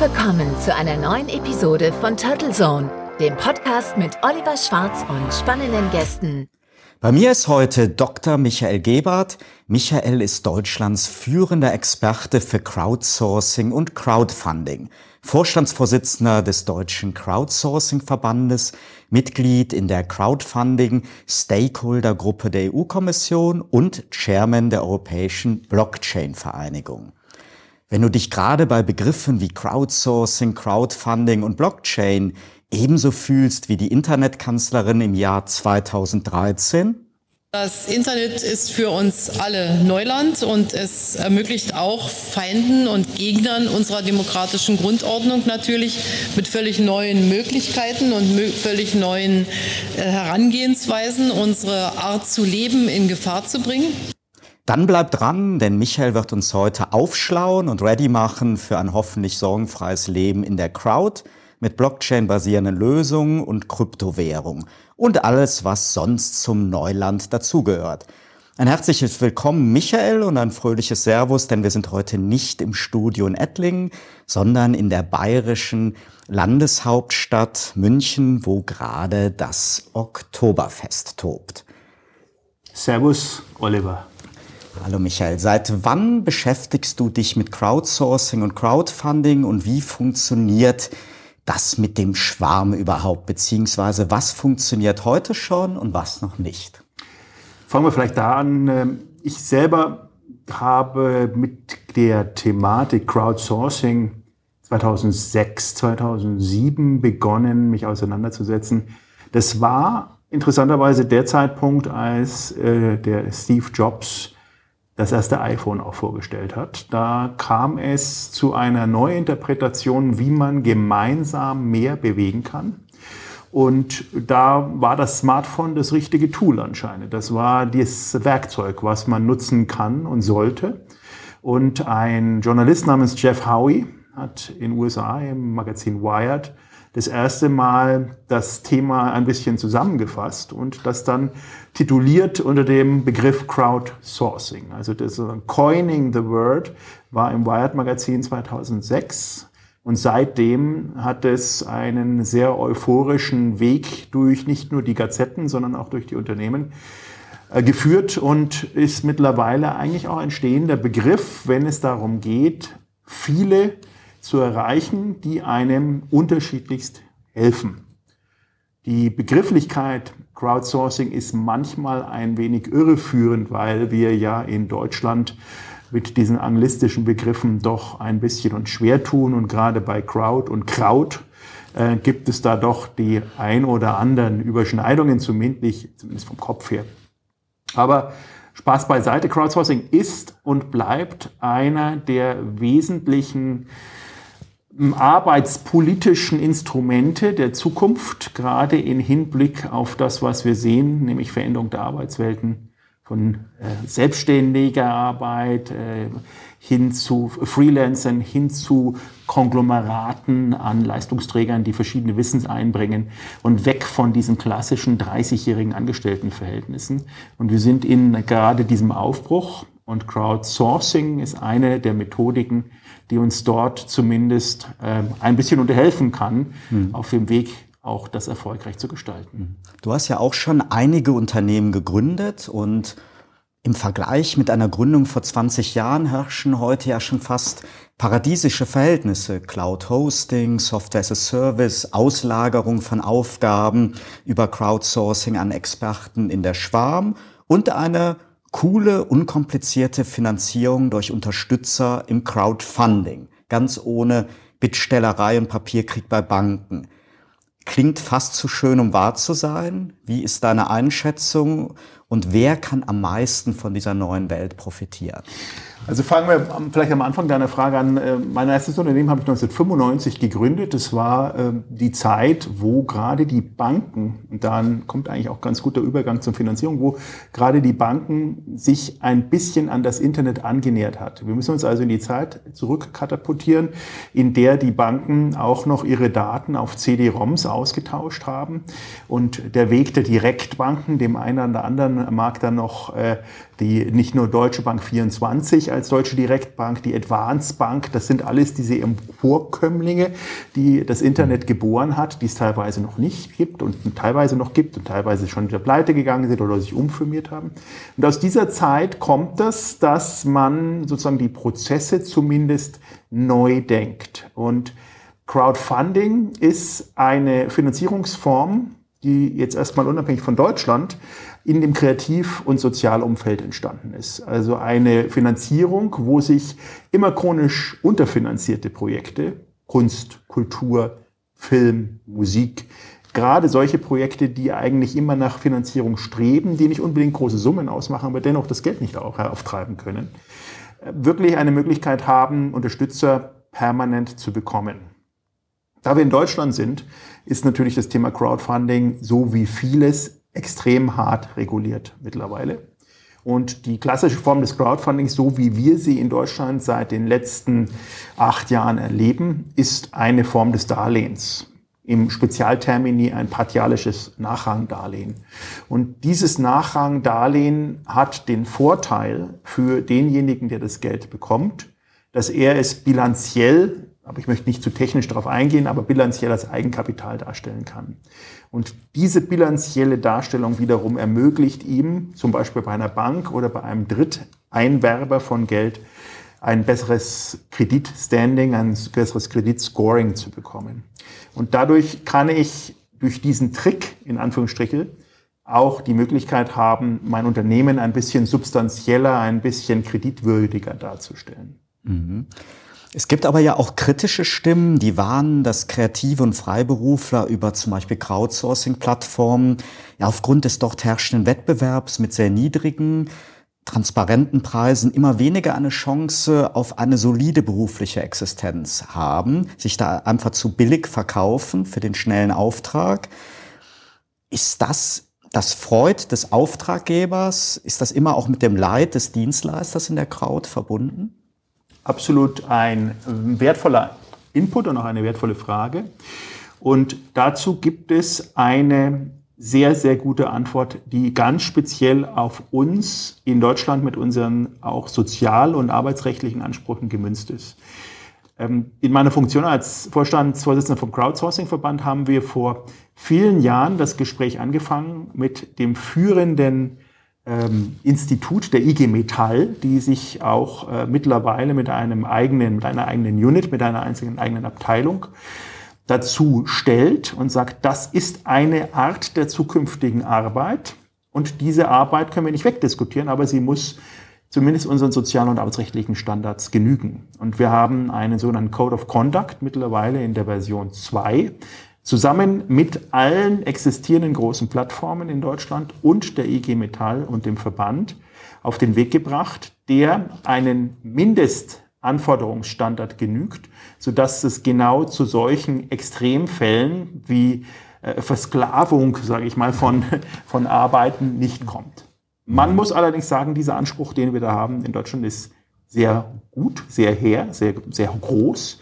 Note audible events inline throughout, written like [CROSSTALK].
willkommen zu einer neuen Episode von Turtle Zone, dem Podcast mit Oliver Schwarz und spannenden Gästen. Bei mir ist heute Dr. Michael Gebhardt. Michael ist Deutschlands führender Experte für Crowdsourcing und Crowdfunding, Vorstandsvorsitzender des Deutschen Crowdsourcing-Verbandes, Mitglied in der Crowdfunding-Stakeholder-Gruppe der EU-Kommission und Chairman der Europäischen Blockchain-Vereinigung. Wenn du dich gerade bei Begriffen wie Crowdsourcing, Crowdfunding und Blockchain ebenso fühlst wie die Internetkanzlerin im Jahr 2013? Das Internet ist für uns alle Neuland und es ermöglicht auch Feinden und Gegnern unserer demokratischen Grundordnung natürlich mit völlig neuen Möglichkeiten und völlig neuen äh, Herangehensweisen unsere Art zu leben in Gefahr zu bringen. Dann bleibt dran, denn Michael wird uns heute aufschlauen und ready machen für ein hoffentlich sorgenfreies Leben in der Crowd mit Blockchain-basierenden Lösungen und Kryptowährung und alles, was sonst zum Neuland dazugehört. Ein herzliches Willkommen, Michael, und ein fröhliches Servus, denn wir sind heute nicht im Studio in Ettlingen, sondern in der bayerischen Landeshauptstadt München, wo gerade das Oktoberfest tobt. Servus, Oliver. Hallo Michael, seit wann beschäftigst du dich mit Crowdsourcing und Crowdfunding und wie funktioniert das mit dem Schwarm überhaupt, beziehungsweise was funktioniert heute schon und was noch nicht? Fangen wir vielleicht da an. Ähm, ich selber habe mit der Thematik Crowdsourcing 2006, 2007 begonnen, mich auseinanderzusetzen. Das war interessanterweise der Zeitpunkt, als äh, der Steve Jobs das erste iPhone auch vorgestellt hat. Da kam es zu einer Neuinterpretation, wie man gemeinsam mehr bewegen kann. Und da war das Smartphone das richtige Tool anscheinend. Das war das Werkzeug, was man nutzen kann und sollte. Und ein Journalist namens Jeff Howie hat in USA im Magazin Wired das erste Mal das Thema ein bisschen zusammengefasst und das dann tituliert unter dem Begriff Crowdsourcing. Also das Coining the Word war im Wired Magazin 2006 und seitdem hat es einen sehr euphorischen Weg durch nicht nur die Gazetten, sondern auch durch die Unternehmen äh, geführt und ist mittlerweile eigentlich auch ein stehender Begriff, wenn es darum geht, viele zu erreichen, die einem unterschiedlichst helfen. Die Begrifflichkeit Crowdsourcing ist manchmal ein wenig irreführend, weil wir ja in Deutschland mit diesen anglistischen Begriffen doch ein bisschen uns schwer tun und gerade bei Crowd und Kraut äh, gibt es da doch die ein oder anderen Überschneidungen, zumindest, zumindest vom Kopf her. Aber Spaß beiseite, Crowdsourcing ist und bleibt einer der wesentlichen arbeitspolitischen Instrumente der Zukunft, gerade in Hinblick auf das, was wir sehen, nämlich Veränderung der Arbeitswelten von äh, selbstständiger Arbeit äh, hin zu Freelancern, hin zu Konglomeraten an Leistungsträgern, die verschiedene Wissens einbringen und weg von diesen klassischen 30-jährigen Angestelltenverhältnissen. Und wir sind in gerade diesem Aufbruch und Crowdsourcing ist eine der Methodiken, die uns dort zumindest äh, ein bisschen unterhelfen kann, mhm. auf dem Weg auch das erfolgreich zu gestalten. Hm. Du hast ja auch schon einige Unternehmen gegründet und im Vergleich mit einer Gründung vor 20 Jahren herrschen heute ja schon fast paradiesische Verhältnisse. Cloud Hosting, Software as a Service, Auslagerung von Aufgaben über Crowdsourcing an Experten in der Schwarm und eine coole, unkomplizierte Finanzierung durch Unterstützer im Crowdfunding, ganz ohne Bittstellerei und Papierkrieg bei Banken. Klingt fast zu schön, um wahr zu sein. Wie ist deine Einschätzung und wer kann am meisten von dieser neuen Welt profitieren? Also fangen wir vielleicht am Anfang deiner Frage an. Äh, mein erstes Unternehmen habe ich 1995 gegründet. Das war ähm, die Zeit, wo gerade die Banken, und dann kommt eigentlich auch ganz gut der Übergang zur Finanzierung, wo gerade die Banken sich ein bisschen an das Internet angenähert hat. Wir müssen uns also in die Zeit zurückkatapultieren, in der die Banken auch noch ihre Daten auf CD-ROMs ausgetauscht haben. Und der Weg der Direktbanken, dem einen oder anderen mag dann noch äh, die nicht nur Deutsche Bank 24 als Deutsche Direktbank, die Advance Bank, das sind alles diese Emporkömmlinge, die das Internet geboren hat, die es teilweise noch nicht gibt und teilweise noch gibt und teilweise schon wieder pleite gegangen sind oder sich umfirmiert haben. Und aus dieser Zeit kommt es, dass man sozusagen die Prozesse zumindest neu denkt. Und Crowdfunding ist eine Finanzierungsform, die jetzt erstmal unabhängig von Deutschland in dem Kreativ- und Sozialumfeld entstanden ist. Also eine Finanzierung, wo sich immer chronisch unterfinanzierte Projekte, Kunst, Kultur, Film, Musik, gerade solche Projekte, die eigentlich immer nach Finanzierung streben, die nicht unbedingt große Summen ausmachen, aber dennoch das Geld nicht auch auftreiben können, wirklich eine Möglichkeit haben, Unterstützer permanent zu bekommen. Da wir in Deutschland sind, ist natürlich das Thema Crowdfunding so wie vieles extrem hart reguliert mittlerweile. Und die klassische Form des Crowdfundings, so wie wir sie in Deutschland seit den letzten acht Jahren erleben, ist eine Form des Darlehens. Im Spezialtermini ein partialisches Nachrangdarlehen. Und dieses Nachrangdarlehen hat den Vorteil für denjenigen, der das Geld bekommt, dass er es bilanziell aber ich möchte nicht zu technisch darauf eingehen, aber bilanziell als Eigenkapital darstellen kann. Und diese bilanzielle Darstellung wiederum ermöglicht ihm, zum Beispiel bei einer Bank oder bei einem Dritteinwerber von Geld, ein besseres Kreditstanding, ein besseres Kreditscoring zu bekommen. Und dadurch kann ich durch diesen Trick, in Anführungsstrichen, auch die Möglichkeit haben, mein Unternehmen ein bisschen substanzieller, ein bisschen kreditwürdiger darzustellen. Mhm. Es gibt aber ja auch kritische Stimmen, die warnen, dass Kreative und Freiberufler über zum Beispiel Crowdsourcing-Plattformen ja aufgrund des dort herrschenden Wettbewerbs mit sehr niedrigen, transparenten Preisen immer weniger eine Chance auf eine solide berufliche Existenz haben, sich da einfach zu billig verkaufen für den schnellen Auftrag. Ist das das Freud des Auftraggebers? Ist das immer auch mit dem Leid des Dienstleisters in der Crowd verbunden? Absolut ein wertvoller Input und auch eine wertvolle Frage. Und dazu gibt es eine sehr, sehr gute Antwort, die ganz speziell auf uns in Deutschland mit unseren auch sozial- und arbeitsrechtlichen Ansprüchen gemünzt ist. Ähm, in meiner Funktion als Vorstandsvorsitzender vom Crowdsourcing-Verband haben wir vor vielen Jahren das Gespräch angefangen mit dem führenden ähm, Institut der IG Metall, die sich auch äh, mittlerweile mit einem eigenen, mit einer eigenen Unit, mit einer einzigen eigenen Abteilung dazu stellt und sagt, das ist eine Art der zukünftigen Arbeit und diese Arbeit können wir nicht wegdiskutieren, aber sie muss zumindest unseren sozialen und arbeitsrechtlichen Standards genügen. Und wir haben einen sogenannten Code of Conduct mittlerweile in der Version 2, zusammen mit allen existierenden großen Plattformen in Deutschland und der IG Metall und dem Verband auf den Weg gebracht, der einen Mindestanforderungsstandard genügt, sodass es genau zu solchen Extremfällen wie äh, Versklavung, sage ich mal, von, [LAUGHS] von Arbeiten nicht kommt. Man muss allerdings sagen, dieser Anspruch, den wir da haben in Deutschland, ist sehr gut, sehr her, sehr, sehr groß.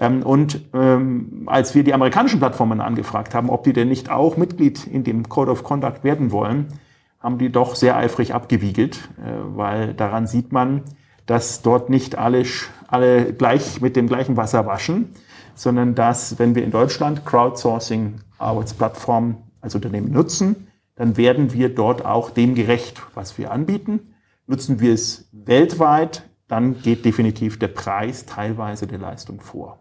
Ähm, und ähm, als wir die amerikanischen Plattformen angefragt haben, ob die denn nicht auch Mitglied in dem Code of Conduct werden wollen, haben die doch sehr eifrig abgewiegelt, äh, weil daran sieht man, dass dort nicht alle, alle gleich mit dem gleichen Wasser waschen, sondern dass, wenn wir in Deutschland Crowdsourcing-Arbeitsplattformen als Unternehmen nutzen, dann werden wir dort auch dem gerecht, was wir anbieten. Nutzen wir es weltweit, dann geht definitiv der Preis teilweise der Leistung vor.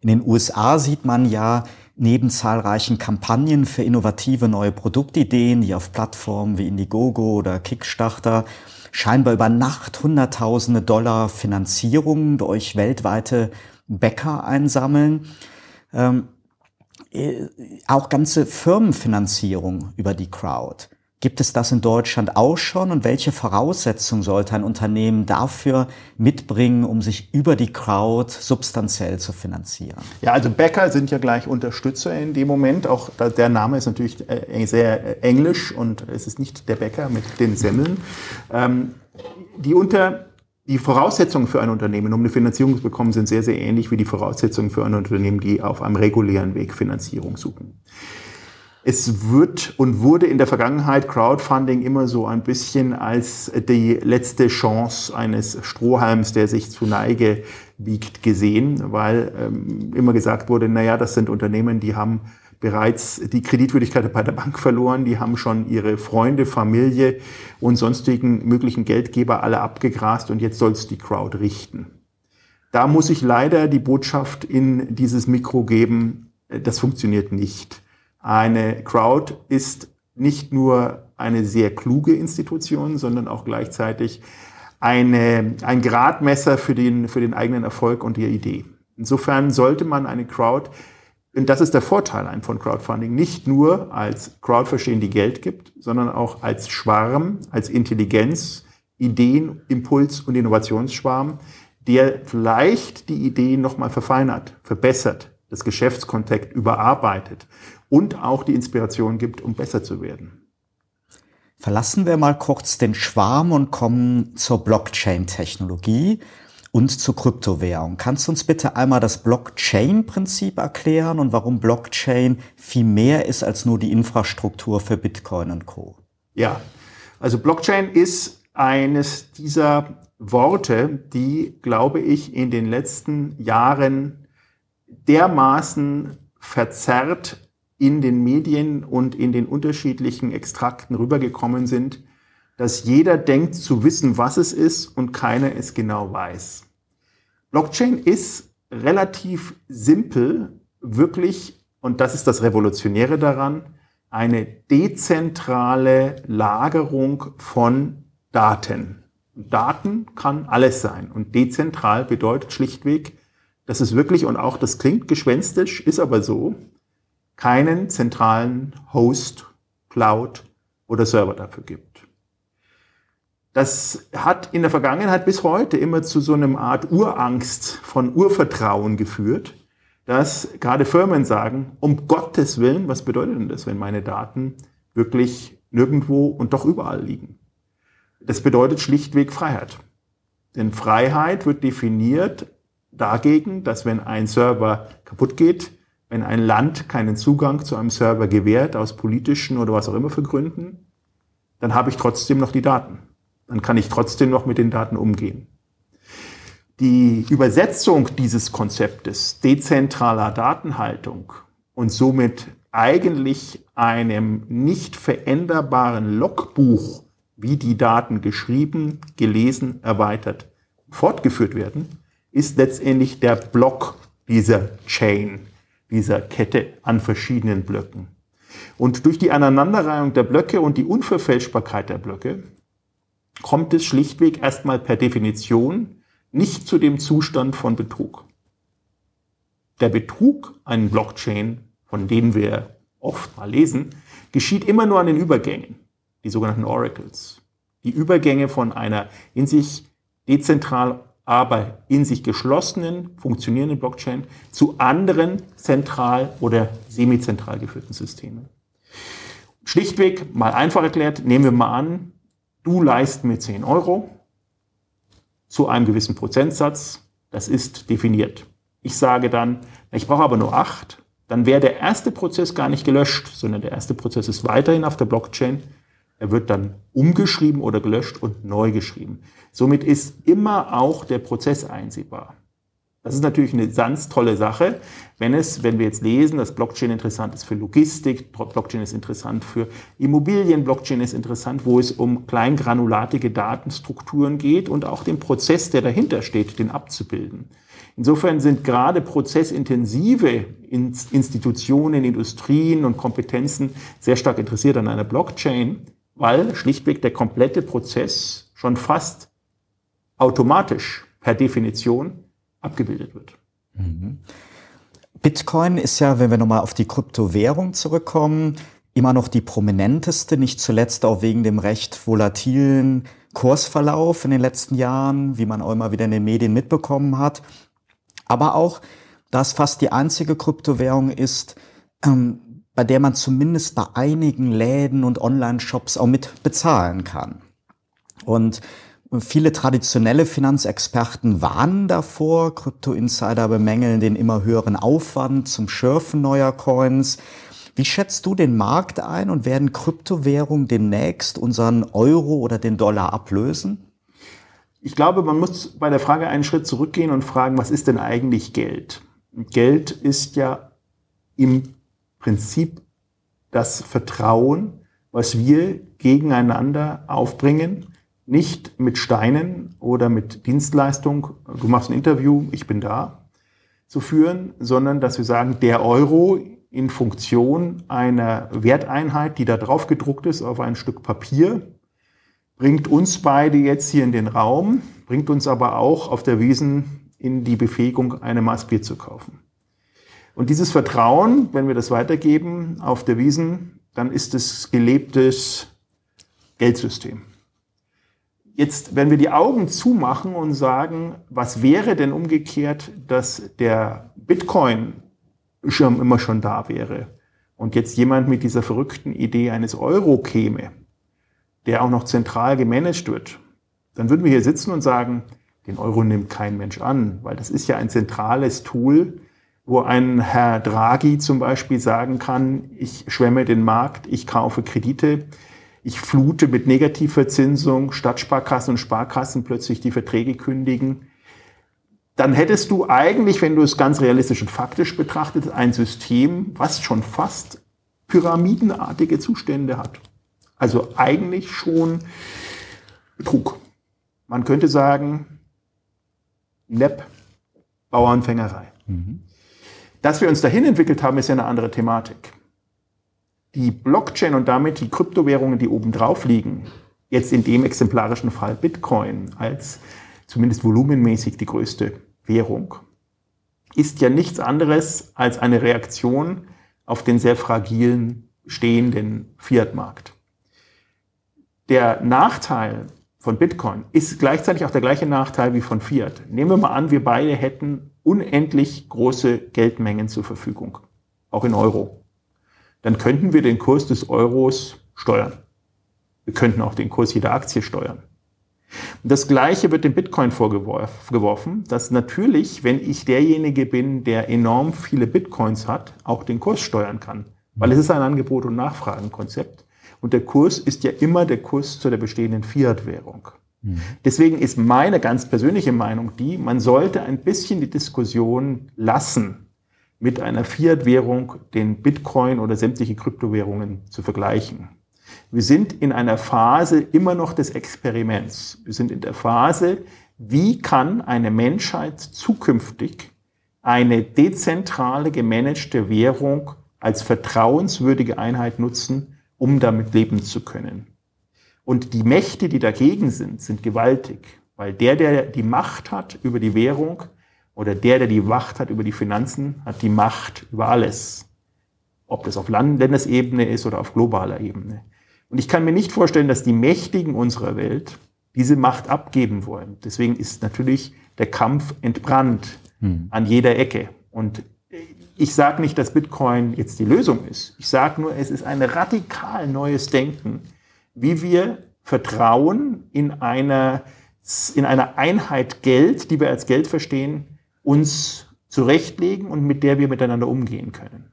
In den USA sieht man ja neben zahlreichen Kampagnen für innovative neue Produktideen, die auf Plattformen wie Indiegogo oder Kickstarter scheinbar über Nacht Hunderttausende Dollar Finanzierungen durch weltweite Bäcker einsammeln. Ähm, äh, auch ganze Firmenfinanzierung über die Crowd. Gibt es das in Deutschland auch schon und welche Voraussetzungen sollte ein Unternehmen dafür mitbringen, um sich über die Crowd substanziell zu finanzieren? Ja, also Bäcker sind ja gleich Unterstützer in dem Moment. Auch der Name ist natürlich äh, sehr äh, englisch und es ist nicht der Bäcker mit den Semmeln. Ähm, die unter die Voraussetzungen für ein Unternehmen, um eine Finanzierung zu bekommen, sind sehr, sehr ähnlich wie die Voraussetzungen für ein Unternehmen, die auf einem regulären Weg Finanzierung suchen. Es wird und wurde in der Vergangenheit Crowdfunding immer so ein bisschen als die letzte Chance eines Strohhalms, der sich zu Neige biegt, gesehen, weil ähm, immer gesagt wurde, naja, das sind Unternehmen, die haben bereits die Kreditwürdigkeit bei der Bank verloren, die haben schon ihre Freunde, Familie und sonstigen möglichen Geldgeber alle abgegrast und jetzt soll es die Crowd richten. Da muss ich leider die Botschaft in dieses Mikro geben, äh, das funktioniert nicht. Eine Crowd ist nicht nur eine sehr kluge Institution, sondern auch gleichzeitig eine, ein Gradmesser für den, für den eigenen Erfolg und die Idee. Insofern sollte man eine Crowd, und das ist der Vorteil von Crowdfunding, nicht nur als Crowd verstehen, die Geld gibt, sondern auch als Schwarm, als Intelligenz, Ideen, Impuls und Innovationsschwarm, der vielleicht die Ideen nochmal verfeinert, verbessert, das Geschäftskontext überarbeitet und auch die Inspiration gibt, um besser zu werden. Verlassen wir mal kurz den Schwarm und kommen zur Blockchain-Technologie und zur Kryptowährung. Kannst du uns bitte einmal das Blockchain-Prinzip erklären und warum Blockchain viel mehr ist als nur die Infrastruktur für Bitcoin und Co? Ja, also Blockchain ist eines dieser Worte, die, glaube ich, in den letzten Jahren dermaßen verzerrt in den Medien und in den unterschiedlichen Extrakten rübergekommen sind, dass jeder denkt zu wissen, was es ist und keiner es genau weiß. Blockchain ist relativ simpel, wirklich, und das ist das Revolutionäre daran, eine dezentrale Lagerung von Daten. Daten kann alles sein und dezentral bedeutet schlichtweg, dass es wirklich, und auch das klingt gespenstisch, ist aber so, keinen zentralen Host, Cloud oder Server dafür gibt. Das hat in der Vergangenheit bis heute immer zu so einem Art Urangst von Urvertrauen geführt, dass gerade Firmen sagen, um Gottes Willen, was bedeutet denn das, wenn meine Daten wirklich nirgendwo und doch überall liegen? Das bedeutet schlichtweg Freiheit. Denn Freiheit wird definiert dagegen, dass wenn ein Server kaputt geht, wenn ein Land keinen Zugang zu einem Server gewährt, aus politischen oder was auch immer für Gründen, dann habe ich trotzdem noch die Daten. Dann kann ich trotzdem noch mit den Daten umgehen. Die Übersetzung dieses Konzeptes dezentraler Datenhaltung und somit eigentlich einem nicht veränderbaren Logbuch, wie die Daten geschrieben, gelesen, erweitert, fortgeführt werden, ist letztendlich der Block dieser Chain, dieser Kette an verschiedenen Blöcken. Und durch die Aneinanderreihung der Blöcke und die Unverfälschbarkeit der Blöcke kommt es schlichtweg erstmal per Definition nicht zu dem Zustand von Betrug. Der Betrug, einen Blockchain, von dem wir oft mal lesen, geschieht immer nur an den Übergängen, die sogenannten Oracles. Die Übergänge von einer in sich dezentral aber in sich geschlossenen, funktionierenden Blockchain zu anderen zentral oder semizentral geführten Systemen. Schlichtweg, mal einfach erklärt, nehmen wir mal an, du leist mir 10 Euro zu einem gewissen Prozentsatz, das ist definiert. Ich sage dann, ich brauche aber nur 8, dann wäre der erste Prozess gar nicht gelöscht, sondern der erste Prozess ist weiterhin auf der Blockchain er wird dann umgeschrieben oder gelöscht und neu geschrieben. Somit ist immer auch der Prozess einsehbar. Das ist natürlich eine ganz tolle Sache, wenn es, wenn wir jetzt lesen, dass Blockchain interessant ist für Logistik, Blockchain ist interessant für Immobilien, Blockchain ist interessant, wo es um kleingranulatige Datenstrukturen geht und auch den Prozess, der dahinter steht, den abzubilden. Insofern sind gerade prozessintensive Institutionen, Industrien und Kompetenzen sehr stark interessiert an einer Blockchain, weil schlichtweg der komplette Prozess schon fast automatisch per Definition abgebildet wird. Mhm. Bitcoin ist ja, wenn wir nochmal auf die Kryptowährung zurückkommen, immer noch die prominenteste, nicht zuletzt auch wegen dem recht volatilen Kursverlauf in den letzten Jahren, wie man auch immer wieder in den Medien mitbekommen hat. Aber auch, dass fast die einzige Kryptowährung ist, ähm, bei der man zumindest bei einigen Läden und Online-Shops auch mit bezahlen kann. Und viele traditionelle Finanzexperten warnen davor. Krypto-Insider bemängeln den immer höheren Aufwand zum Schürfen neuer Coins. Wie schätzt du den Markt ein und werden Kryptowährungen demnächst unseren Euro oder den Dollar ablösen? Ich glaube, man muss bei der Frage einen Schritt zurückgehen und fragen, was ist denn eigentlich Geld? Geld ist ja im Prinzip das Vertrauen, was wir gegeneinander aufbringen, nicht mit Steinen oder mit Dienstleistung, du machst ein Interview, ich bin da, zu führen, sondern dass wir sagen, der Euro in Funktion einer Werteinheit, die da drauf gedruckt ist auf ein Stück Papier, bringt uns beide jetzt hier in den Raum, bringt uns aber auch auf der Wiesen in die Befähigung, eine Maß Bier zu kaufen. Und dieses Vertrauen, wenn wir das weitergeben auf der Wiesen, dann ist es gelebtes Geldsystem. Jetzt, wenn wir die Augen zumachen und sagen, was wäre denn umgekehrt, dass der Bitcoin schon immer schon da wäre und jetzt jemand mit dieser verrückten Idee eines Euro käme, der auch noch zentral gemanagt wird, dann würden wir hier sitzen und sagen, den Euro nimmt kein Mensch an, weil das ist ja ein zentrales Tool, wo ein Herr Draghi zum Beispiel sagen kann, ich schwemme den Markt, ich kaufe Kredite, ich flute mit Negativverzinsung, Stadtsparkassen und Sparkassen plötzlich die Verträge kündigen. Dann hättest du eigentlich, wenn du es ganz realistisch und faktisch betrachtest, ein System, was schon fast pyramidenartige Zustände hat. Also eigentlich schon Betrug. Man könnte sagen, NEP, Bauernfängerei. Mhm. Dass wir uns dahin entwickelt haben, ist ja eine andere Thematik. Die Blockchain und damit die Kryptowährungen, die oben drauf liegen, jetzt in dem exemplarischen Fall Bitcoin als zumindest volumenmäßig die größte Währung, ist ja nichts anderes als eine Reaktion auf den sehr fragilen stehenden Fiat-Markt. Der Nachteil von Bitcoin ist gleichzeitig auch der gleiche Nachteil wie von Fiat. Nehmen wir mal an, wir beide hätten unendlich große Geldmengen zur Verfügung, auch in Euro. Dann könnten wir den Kurs des Euros steuern. Wir könnten auch den Kurs jeder Aktie steuern. Das Gleiche wird dem Bitcoin vorgeworfen, dass natürlich, wenn ich derjenige bin, der enorm viele Bitcoins hat, auch den Kurs steuern kann. Weil es ist ein Angebot- und Nachfragenkonzept. Und der Kurs ist ja immer der Kurs zu der bestehenden Fiat-Währung. Mhm. Deswegen ist meine ganz persönliche Meinung die, man sollte ein bisschen die Diskussion lassen, mit einer Fiat-Währung den Bitcoin oder sämtliche Kryptowährungen zu vergleichen. Wir sind in einer Phase immer noch des Experiments. Wir sind in der Phase, wie kann eine Menschheit zukünftig eine dezentrale gemanagte Währung als vertrauenswürdige Einheit nutzen, um damit leben zu können. Und die Mächte, die dagegen sind, sind gewaltig, weil der, der die Macht hat über die Währung oder der, der die Macht hat über die Finanzen, hat die Macht über alles. Ob das auf Landesebene ist oder auf globaler Ebene. Und ich kann mir nicht vorstellen, dass die Mächtigen unserer Welt diese Macht abgeben wollen. Deswegen ist natürlich der Kampf entbrannt hm. an jeder Ecke. Und ich sage nicht, dass Bitcoin jetzt die Lösung ist. Ich sage nur, es ist ein radikal neues Denken, wie wir Vertrauen in einer, in einer Einheit Geld, die wir als Geld verstehen, uns zurechtlegen und mit der wir miteinander umgehen können.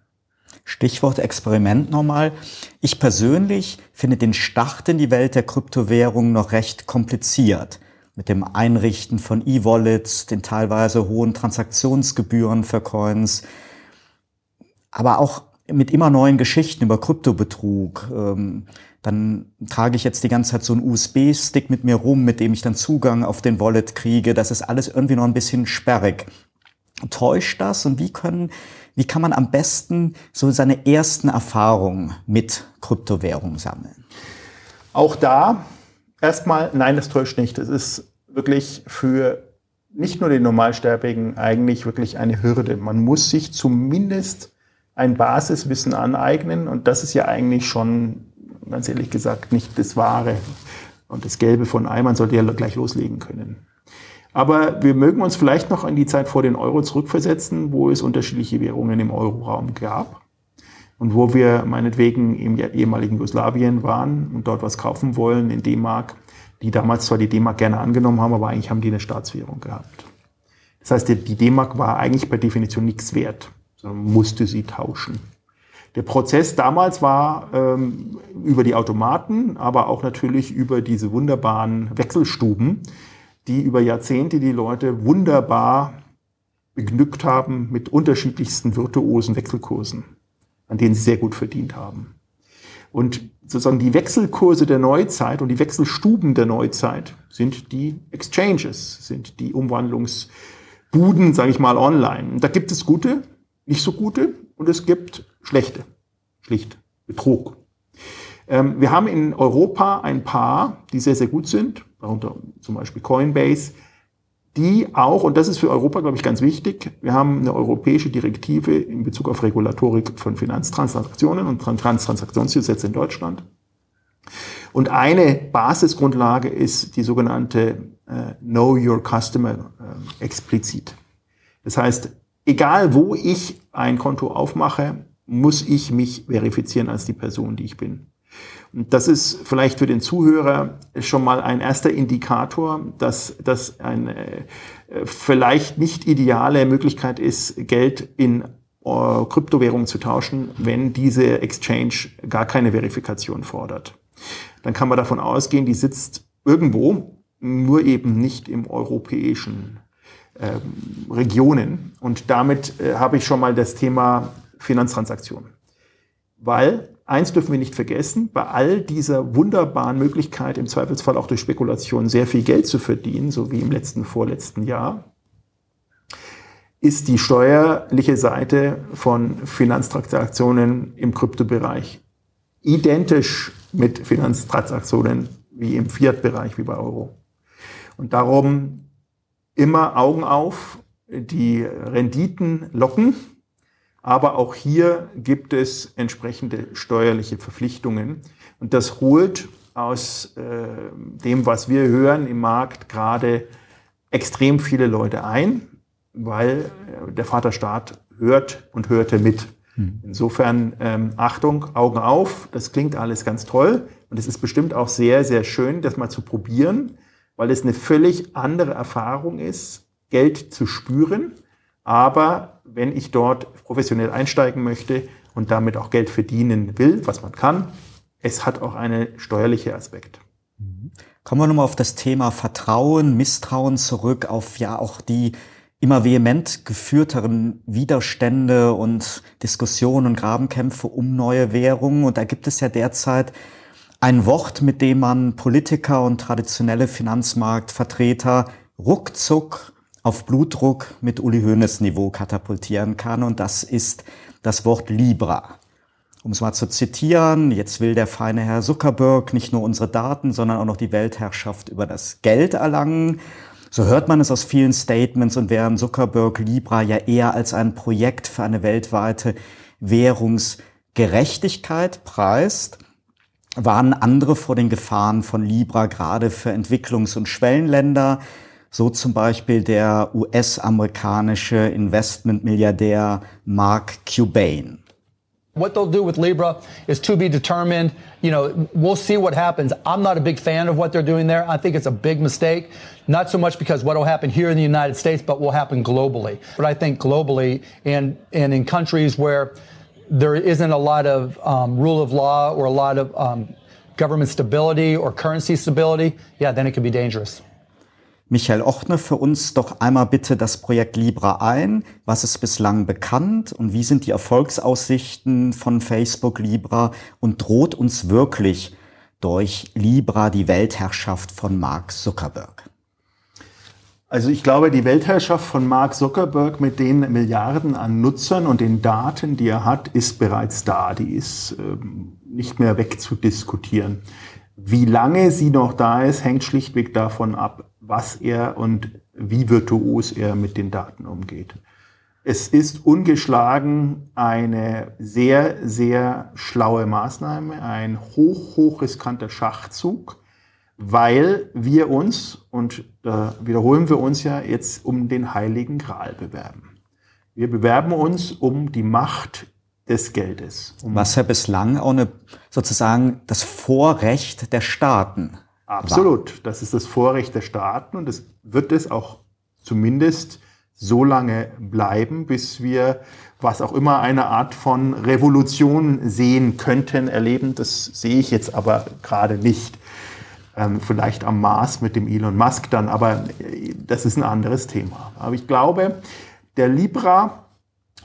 Stichwort Experiment nochmal. Ich persönlich finde den Start in die Welt der Kryptowährungen noch recht kompliziert. Mit dem Einrichten von E-Wallets, den teilweise hohen Transaktionsgebühren für Coins, aber auch mit immer neuen Geschichten über Kryptobetrug. Ähm, dann trage ich jetzt die ganze Zeit so einen USB-Stick mit mir rum, mit dem ich dann Zugang auf den Wallet kriege. Das ist alles irgendwie noch ein bisschen sperrig. Täuscht das und wie können, wie kann man am besten so seine ersten Erfahrungen mit Kryptowährungen sammeln? Auch da erstmal, nein, das täuscht nicht. Es ist wirklich für nicht nur den Normalsterbigen eigentlich wirklich eine Hürde. Man muss sich zumindest ein Basiswissen aneignen und das ist ja eigentlich schon, ganz ehrlich gesagt, nicht das Wahre. Und das Gelbe von Ei, man sollte ja gleich loslegen können. Aber wir mögen uns vielleicht noch an die Zeit vor den Euro zurückversetzen, wo es unterschiedliche Währungen im Euroraum gab und wo wir meinetwegen im ehemaligen Jugoslawien waren und dort was kaufen wollen in D-Mark, die damals zwar die D-Mark gerne angenommen haben, aber eigentlich haben die eine Staatswährung gehabt. Das heißt, die D-Mark war eigentlich per Definition nichts wert sondern musste sie tauschen. Der Prozess damals war ähm, über die Automaten, aber auch natürlich über diese wunderbaren Wechselstuben, die über Jahrzehnte die Leute wunderbar begnückt haben mit unterschiedlichsten virtuosen Wechselkursen, an denen sie sehr gut verdient haben. Und sozusagen die Wechselkurse der Neuzeit und die Wechselstuben der Neuzeit sind die Exchanges, sind die Umwandlungsbuden, sage ich mal, online. Da gibt es gute, nicht so gute und es gibt schlechte, schlicht Betrug. Ähm, wir haben in Europa ein paar, die sehr, sehr gut sind, darunter zum Beispiel Coinbase, die auch, und das ist für Europa, glaube ich, ganz wichtig, wir haben eine europäische Direktive in Bezug auf Regulatorik von Finanztransaktionen und Transaktionsgesetze in Deutschland. Und eine Basisgrundlage ist die sogenannte äh, Know Your Customer äh, explizit. Das heißt, egal wo ich ein Konto aufmache, muss ich mich verifizieren als die Person, die ich bin. Und das ist vielleicht für den Zuhörer schon mal ein erster Indikator, dass das eine äh, vielleicht nicht ideale Möglichkeit ist, Geld in äh, Kryptowährungen zu tauschen, wenn diese Exchange gar keine Verifikation fordert. Dann kann man davon ausgehen, die sitzt irgendwo, nur eben nicht im europäischen Regionen. Und damit äh, habe ich schon mal das Thema Finanztransaktionen. Weil eins dürfen wir nicht vergessen, bei all dieser wunderbaren Möglichkeit, im Zweifelsfall auch durch Spekulation sehr viel Geld zu verdienen, so wie im letzten, vorletzten Jahr, ist die steuerliche Seite von Finanztransaktionen im Kryptobereich identisch mit Finanztransaktionen wie im Fiat-Bereich, wie bei Euro. Und darum immer Augen auf, die Renditen locken, aber auch hier gibt es entsprechende steuerliche Verpflichtungen. Und das holt aus äh, dem, was wir hören im Markt, gerade extrem viele Leute ein, weil äh, der Vaterstaat hört und hörte mit. Hm. Insofern ähm, Achtung, Augen auf, das klingt alles ganz toll und es ist bestimmt auch sehr, sehr schön, das mal zu probieren, weil es eine völlig andere Erfahrung ist, Geld zu spüren, aber wenn ich dort professionell einsteigen möchte und damit auch Geld verdienen will, was man kann, es hat auch einen steuerlichen Aspekt. Kommen wir nochmal auf das Thema Vertrauen, Misstrauen zurück, auf ja auch die immer vehement geführteren Widerstände und Diskussionen und Grabenkämpfe um neue Währungen. Und da gibt es ja derzeit ein Wort, mit dem man Politiker und traditionelle Finanzmarktvertreter ruckzuck auf Blutdruck mit Uli Hoeneß Niveau katapultieren kann und das ist das Wort Libra. Um es mal zu zitieren, jetzt will der feine Herr Zuckerberg nicht nur unsere Daten, sondern auch noch die Weltherrschaft über das Geld erlangen. So hört man es aus vielen Statements und während Zuckerberg Libra ja eher als ein Projekt für eine weltweite Währungsgerechtigkeit preist, warnen andere vor den Gefahren von Libra gerade für Entwicklungs- und Schwellenländer, so zum Beispiel der US-amerikanische Investmentmilliardär Mark Cuban. What they'll do with Libra is to be determined. You know, we'll see what happens. I'm not a big fan of what they're doing there. I think it's a big mistake. Not so much because what will happen here in the United States, but will happen globally. But I think globally and, and in countries where there isn't a lot of um, rule of law or a lot of um, government stability or currency stability, yeah, then it could be dangerous. Michael, ordne für uns doch einmal bitte das Projekt Libra ein. Was ist bislang bekannt und wie sind die Erfolgsaussichten von Facebook Libra und droht uns wirklich durch Libra die Weltherrschaft von Mark Zuckerberg? Also ich glaube, die Weltherrschaft von Mark Zuckerberg mit den Milliarden an Nutzern und den Daten, die er hat, ist bereits da. Die ist ähm, nicht mehr wegzudiskutieren. Wie lange sie noch da ist, hängt schlichtweg davon ab, was er und wie virtuos er mit den Daten umgeht. Es ist ungeschlagen eine sehr, sehr schlaue Maßnahme, ein hoch, hoch riskanter Schachzug, weil wir uns, und da wiederholen wir uns ja jetzt, um den heiligen Gral bewerben. Wir bewerben uns um die Macht des Geldes. Um Was ja bislang auch eine, sozusagen das Vorrecht der Staaten Absolut. War. Das ist das Vorrecht der Staaten und es wird es auch zumindest so lange bleiben, bis wir was auch immer eine Art von Revolution sehen könnten, erleben. Das sehe ich jetzt aber gerade nicht. Ähm, vielleicht am Mars mit dem Elon Musk dann, aber äh, das ist ein anderes Thema. Aber ich glaube, der Libra,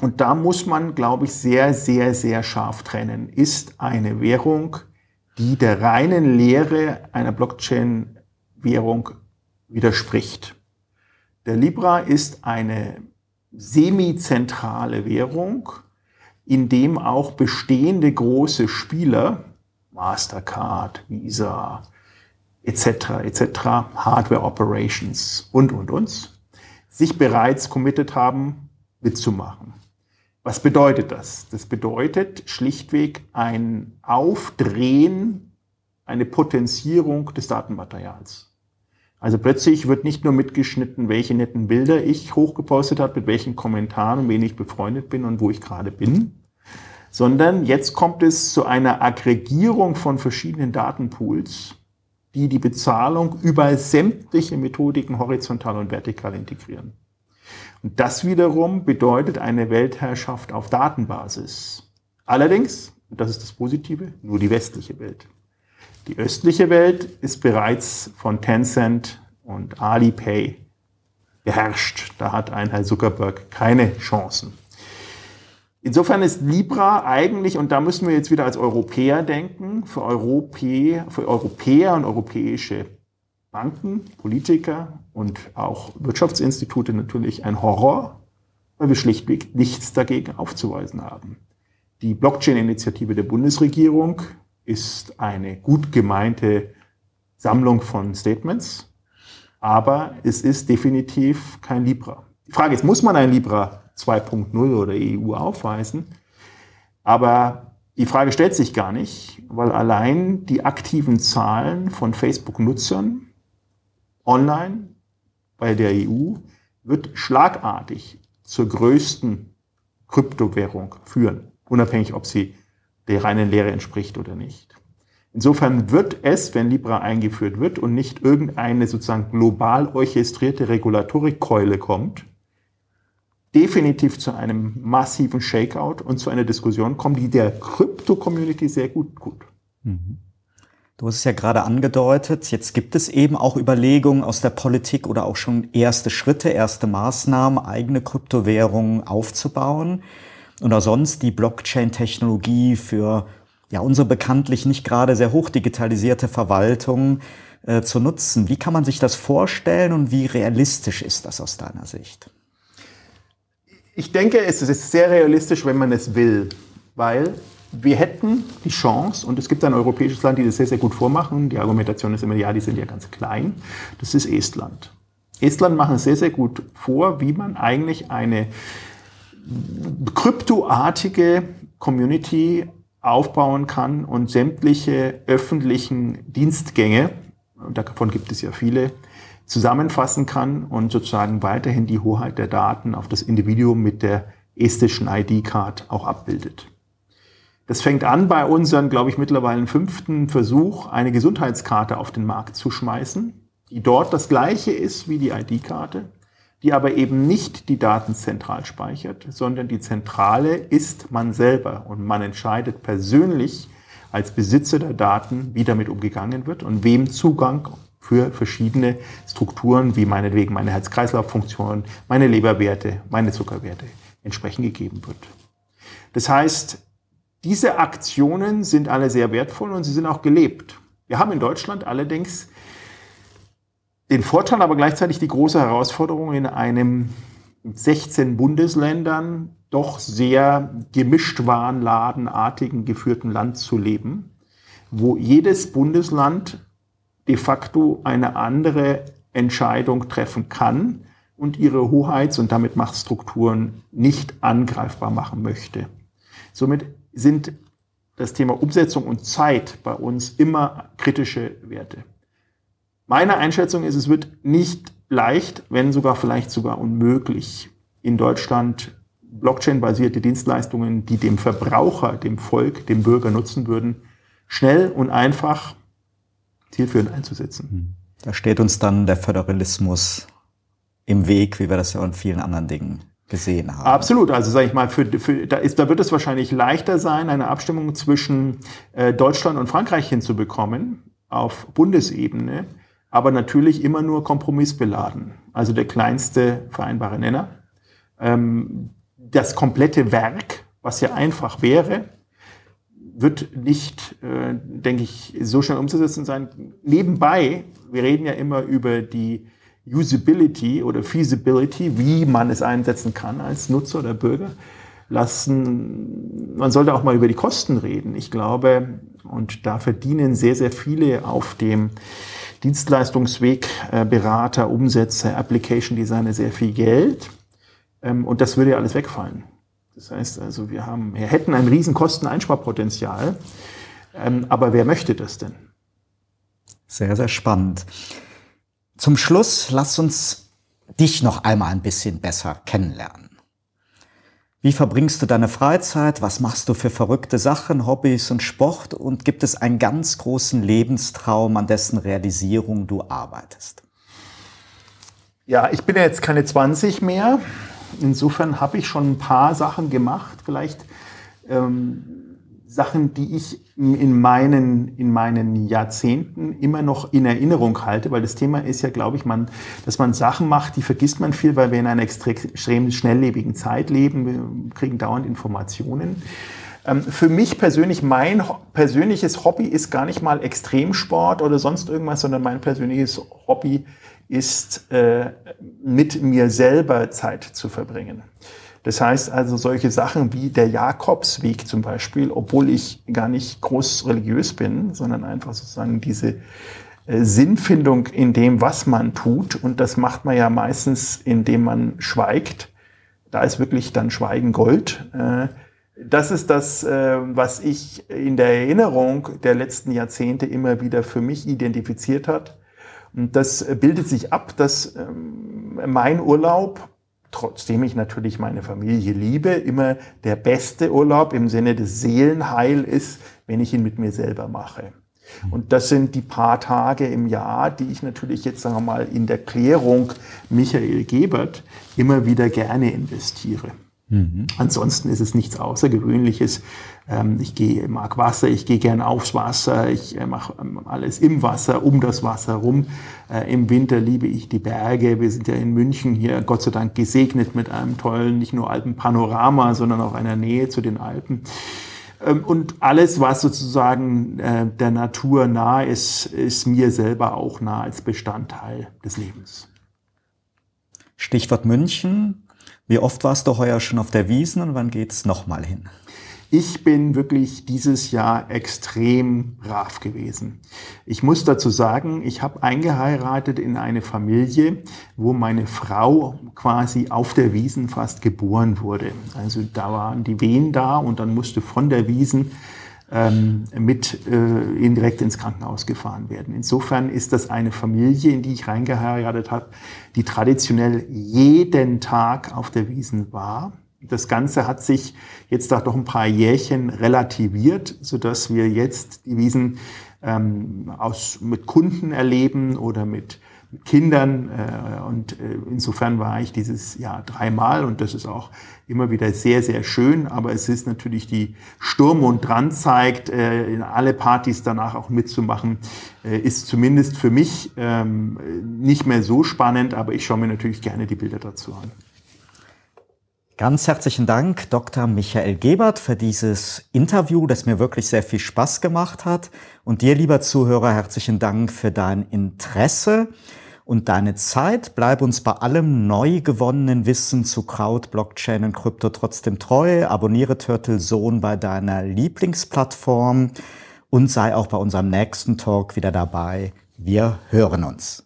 und da muss man, glaube ich, sehr, sehr, sehr scharf trennen, ist eine Währung, die der reinen Lehre einer Blockchain-Währung widerspricht. Der Libra ist eine semizentrale Währung, in dem auch bestehende große Spieler, Mastercard, Visa, etc., etc., Hardware Operations und, und, uns, sich bereits committed haben, mitzumachen. Was bedeutet das? Das bedeutet schlichtweg ein Aufdrehen, eine Potenzierung des Datenmaterials. Also plötzlich wird nicht nur mitgeschnitten, welche netten Bilder ich hochgepostet habe, mit welchen Kommentaren, wen ich befreundet bin und wo ich gerade bin, sondern jetzt kommt es zu einer Aggregierung von verschiedenen Datenpools, die die Bezahlung über sämtliche Methodiken horizontal und vertikal integrieren. Und das wiederum bedeutet eine Weltherrschaft auf Datenbasis. Allerdings, und das ist das Positive, nur die westliche Welt. Die östliche Welt ist bereits von Tencent und Alipay beherrscht. Da hat ein Herr Zuckerberg keine Chancen. Insofern ist Libra eigentlich, und da müssen wir jetzt wieder als Europäer denken, für, Europä für Europäer und europäische Banken, Politiker und auch Wirtschaftsinstitute natürlich ein Horror, weil wir schlichtweg nichts dagegen aufzuweisen haben. Die Blockchain-Initiative der Bundesregierung ist eine gut gemeinte Sammlung von Statements, aber es ist definitiv kein Libra. Die Frage ist, muss man ein Libra 2.0 oder EU aufweisen? Aber die Frage stellt sich gar nicht, weil allein die aktiven Zahlen von Facebook-Nutzern online bei der EU wird schlagartig zur größten Kryptowährung führen, unabhängig ob sie der reinen Lehre entspricht oder nicht. Insofern wird es, wenn Libra eingeführt wird und nicht irgendeine sozusagen global orchestrierte Regulatorikkeule kommt, definitiv zu einem massiven Shakeout und zu einer Diskussion kommen, die der Krypto-Community sehr gut tut. Mhm. Du hast es ja gerade angedeutet, jetzt gibt es eben auch Überlegungen aus der Politik oder auch schon erste Schritte, erste Maßnahmen, eigene Kryptowährungen aufzubauen und auch sonst die Blockchain-Technologie für ja, unsere bekanntlich nicht gerade sehr hoch digitalisierte Verwaltung äh, zu nutzen. Wie kann man sich das vorstellen und wie realistisch ist das aus deiner Sicht? Ich denke, es ist sehr realistisch, wenn man es will, weil wir hätten die Chance, und es gibt ein europäisches Land, die das sehr, sehr gut vormachen, die Argumentation ist immer, ja, die sind ja ganz klein, das ist Estland. Estland macht es sehr, sehr gut vor, wie man eigentlich eine kryptoartige Community aufbauen kann und sämtliche öffentlichen Dienstgänge, und davon gibt es ja viele, zusammenfassen kann und sozusagen weiterhin die Hoheit der Daten auf das Individuum mit der estischen ID-Card auch abbildet. Das fängt an bei unseren, glaube ich, mittlerweile fünften Versuch, eine Gesundheitskarte auf den Markt zu schmeißen, die dort das gleiche ist wie die ID-Karte, die aber eben nicht die Daten zentral speichert, sondern die Zentrale ist man selber und man entscheidet persönlich als Besitzer der Daten, wie damit umgegangen wird und wem Zugang für verschiedene Strukturen, wie meinetwegen meine Herz-Kreislauf-Funktion, meine Leberwerte, meine Zuckerwerte entsprechend gegeben wird. Das heißt, diese Aktionen sind alle sehr wertvoll und sie sind auch gelebt. Wir haben in Deutschland allerdings den Vorteil, aber gleichzeitig die große Herausforderung in einem 16 Bundesländern doch sehr gemischt warenladenartigen geführten Land zu leben, wo jedes Bundesland de facto eine andere Entscheidung treffen kann und ihre Hoheits- und damit Machtstrukturen nicht angreifbar machen möchte. Somit sind das Thema Umsetzung und Zeit bei uns immer kritische Werte. Meine Einschätzung ist, es wird nicht leicht, wenn sogar vielleicht sogar unmöglich, in Deutschland Blockchain-basierte Dienstleistungen, die dem Verbraucher, dem Volk, dem Bürger nutzen würden, schnell und einfach zielführend einzusetzen. Hm. Da steht uns dann der Föderalismus im Weg, wie wir das ja in vielen anderen Dingen gesehen haben. Absolut. Also sage ich mal, für, für, da, ist, da wird es wahrscheinlich leichter sein, eine Abstimmung zwischen äh, Deutschland und Frankreich hinzubekommen auf Bundesebene, aber natürlich immer nur kompromissbeladen. Also der kleinste vereinbare Nenner. Ähm, das komplette Werk, was ja einfach wäre, wird nicht, äh, denke ich, so schnell umzusetzen sein. Nebenbei, wir reden ja immer über die Usability oder Feasibility, wie man es einsetzen kann als Nutzer oder Bürger. Lassen, man sollte auch mal über die Kosten reden. Ich glaube, und da verdienen sehr, sehr viele auf dem Dienstleistungsweg, äh, Berater, Umsetzer, Application Designer sehr viel Geld. Ähm, und das würde ja alles wegfallen. Das heißt also, wir, haben, wir hätten ein riesen Kosteneinsparpotenzial. Ähm, aber wer möchte das denn? Sehr, sehr spannend. Zum Schluss lass uns dich noch einmal ein bisschen besser kennenlernen. Wie verbringst du deine Freizeit? Was machst du für verrückte Sachen, Hobbys und Sport? Und gibt es einen ganz großen Lebenstraum, an dessen Realisierung du arbeitest? Ja, ich bin ja jetzt keine 20 mehr. Insofern habe ich schon ein paar Sachen gemacht. Vielleicht ähm, Sachen, die ich in meinen, in meinen Jahrzehnten immer noch in Erinnerung halte, weil das Thema ist ja, glaube ich, man, dass man Sachen macht, die vergisst man viel, weil wir in einer extrem schnelllebigen Zeit leben. Wir kriegen dauernd Informationen. Ähm, für mich persönlich, mein persönliches Hobby ist gar nicht mal Extremsport oder sonst irgendwas, sondern mein persönliches Hobby ist, äh, mit mir selber Zeit zu verbringen. Das heißt also solche Sachen wie der Jakobsweg zum Beispiel, obwohl ich gar nicht groß religiös bin, sondern einfach sozusagen diese äh, Sinnfindung in dem, was man tut. Und das macht man ja meistens, indem man schweigt. Da ist wirklich dann Schweigen Gold. Äh, das ist das, äh, was ich in der Erinnerung der letzten Jahrzehnte immer wieder für mich identifiziert hat. Und das bildet sich ab, dass ähm, mein Urlaub trotzdem ich natürlich meine Familie liebe, immer der beste Urlaub im Sinne des Seelenheil ist, wenn ich ihn mit mir selber mache. Und das sind die paar Tage im Jahr, die ich natürlich jetzt, sagen wir mal, in der Klärung Michael Gebert immer wieder gerne investiere. Mhm. Ansonsten ist es nichts Außergewöhnliches. Ähm, ich gehe, mag Wasser, ich gehe gern aufs Wasser, ich äh, mache ähm, alles im Wasser, um das Wasser rum. Äh, Im Winter liebe ich die Berge. Wir sind ja in München hier, Gott sei Dank, gesegnet mit einem tollen, nicht nur Alpenpanorama, sondern auch einer Nähe zu den Alpen. Ähm, und alles, was sozusagen äh, der Natur nah ist, ist mir selber auch nah als Bestandteil des Lebens. Stichwort München. Wie oft warst du heuer schon auf der Wiesen und wann geht's nochmal hin? Ich bin wirklich dieses Jahr extrem brav gewesen. Ich muss dazu sagen, ich habe eingeheiratet in eine Familie, wo meine Frau quasi auf der Wiesen fast geboren wurde. Also da waren die Wehen da und dann musste von der Wiesen mit äh, direkt ins Krankenhaus gefahren werden. Insofern ist das eine Familie, in die ich reingeheiratet habe, die traditionell jeden Tag auf der Wiesen war. Das Ganze hat sich jetzt nach doch ein paar Jährchen relativiert, so dass wir jetzt die Wiesen ähm, aus, mit Kunden erleben oder mit Kindern. Äh, und äh, insofern war ich dieses Jahr dreimal und das ist auch immer wieder sehr, sehr schön. Aber es ist natürlich die Sturm und dran zeigt, äh, in alle Partys danach auch mitzumachen, ist zumindest für mich ähm, nicht mehr so spannend, aber ich schaue mir natürlich gerne die Bilder dazu an. Ganz herzlichen Dank, Dr. Michael Gebert, für dieses Interview, das mir wirklich sehr viel Spaß gemacht hat. Und dir, lieber Zuhörer, herzlichen Dank für dein Interesse und deine Zeit. Bleib uns bei allem neu gewonnenen Wissen zu Kraut, Blockchain und Krypto trotzdem treu. Abonniere Turtle Zone bei deiner Lieblingsplattform und sei auch bei unserem nächsten Talk wieder dabei. Wir hören uns.